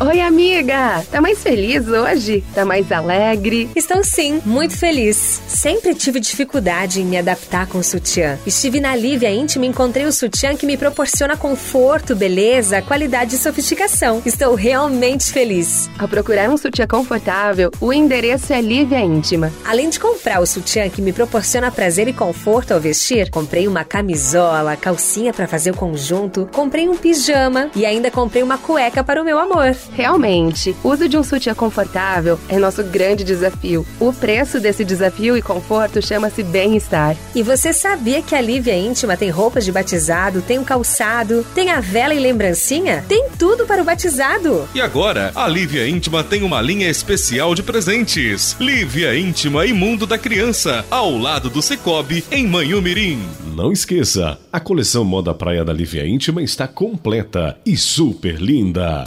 Oi, amiga! Tá mais feliz hoje? Tá mais alegre? Estou sim, muito feliz. Sempre tive dificuldade em me adaptar com o sutiã. Estive na Lívia Íntima e encontrei o sutiã que me proporciona conforto, beleza, qualidade e sofisticação. Estou realmente feliz. Ao procurar um sutiã confortável, o endereço é Lívia Íntima. Além de comprar o sutiã que me proporciona prazer e conforto ao vestir, comprei uma camisola, calcinha para fazer o conjunto, comprei um pijama e ainda comprei uma cueca para o meu amor. Realmente, o uso de um sutiã confortável é nosso grande desafio. O preço desse desafio e conforto chama-se bem-estar. E você sabia que a Lívia Íntima tem roupas de batizado, tem um calçado, tem a vela e lembrancinha? Tem tudo para o batizado. E agora, a Lívia Íntima tem uma linha especial de presentes. Lívia Íntima e Mundo da Criança, ao lado do Cicobi, em Manhumirim. Não esqueça, a coleção Moda Praia da Lívia Íntima está completa e super linda.